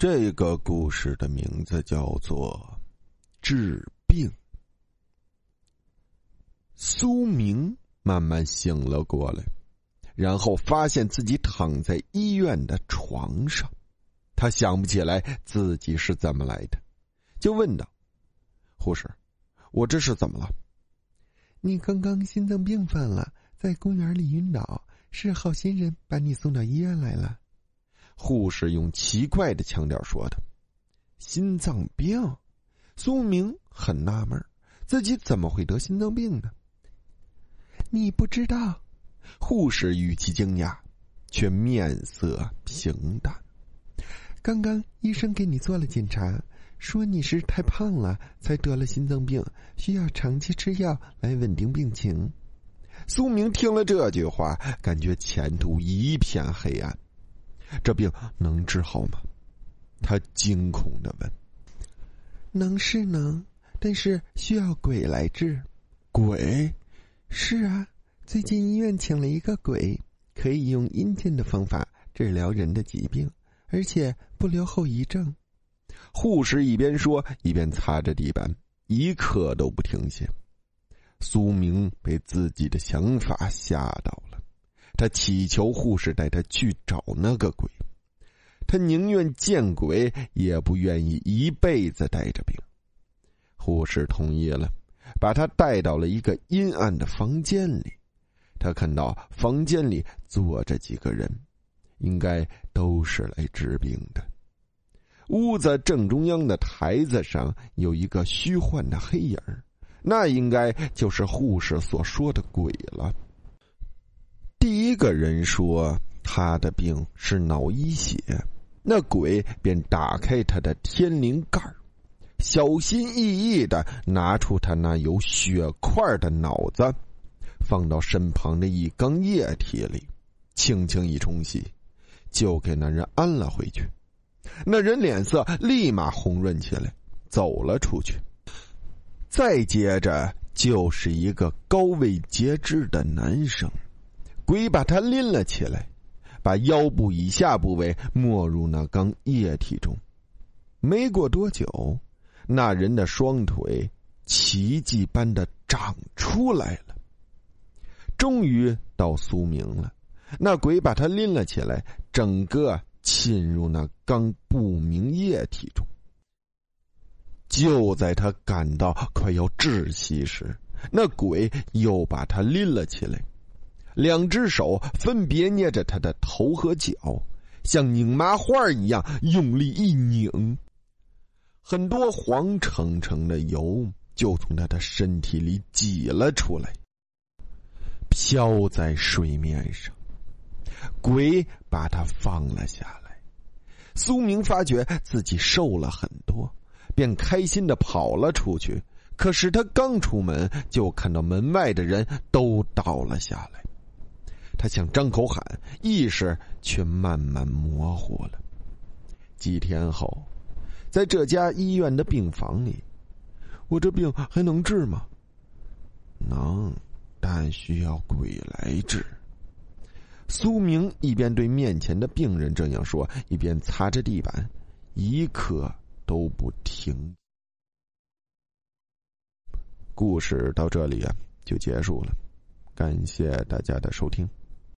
这个故事的名字叫做《治病》。苏明慢慢醒了过来，然后发现自己躺在医院的床上，他想不起来自己是怎么来的，就问道：“护士，我这是怎么了？”“你刚刚心脏病犯了，在公园里晕倒，是好心人把你送到医院来了。”护士用奇怪的腔调说的：“心脏病。”苏明很纳闷，自己怎么会得心脏病呢？你不知道？护士语气惊讶，却面色平淡。刚刚医生给你做了检查，说你是太胖了才得了心脏病，需要长期吃药来稳定病情。苏明听了这句话，感觉前途一片黑暗。这病能治好吗？他惊恐的问。能是能，但是需要鬼来治。鬼？是啊，最近医院请了一个鬼，可以用阴间的方法治疗人的疾病，而且不留后遗症。护士一边说一边擦着地板，一刻都不停歇。苏明被自己的想法吓到了。他祈求护士带他去找那个鬼，他宁愿见鬼，也不愿意一辈子带着病。护士同意了，把他带到了一个阴暗的房间里。他看到房间里坐着几个人，应该都是来治病的。屋子正中央的台子上有一个虚幻的黑影那应该就是护士所说的鬼了。个人说他的病是脑溢血，那鬼便打开他的天灵盖小心翼翼的拿出他那有血块的脑子，放到身旁的一缸液体里，轻轻一冲洗，就给那人安了回去。那人脸色立马红润起来，走了出去。再接着就是一个高位截肢的男生。鬼把他拎了起来，把腰部以下部位没入那缸液体中。没过多久，那人的双腿奇迹般的长出来了。终于到苏明了，那鬼把他拎了起来，整个浸入那缸不明液体中。就在他感到快要窒息时，那鬼又把他拎了起来。两只手分别捏着他的头和脚，像拧麻花一样用力一拧，很多黄澄澄的油就从他的身体里挤了出来，飘在水面上。鬼把他放了下来，苏明发觉自己瘦了很多，便开心的跑了出去。可是他刚出门，就看到门外的人都倒了下来。他想张口喊，意识却慢慢模糊了。几天后，在这家医院的病房里，我这病还能治吗？能，但需要鬼来治。苏明一边对面前的病人这样说，一边擦着地板，一刻都不停。故事到这里啊，就结束了。感谢大家的收听。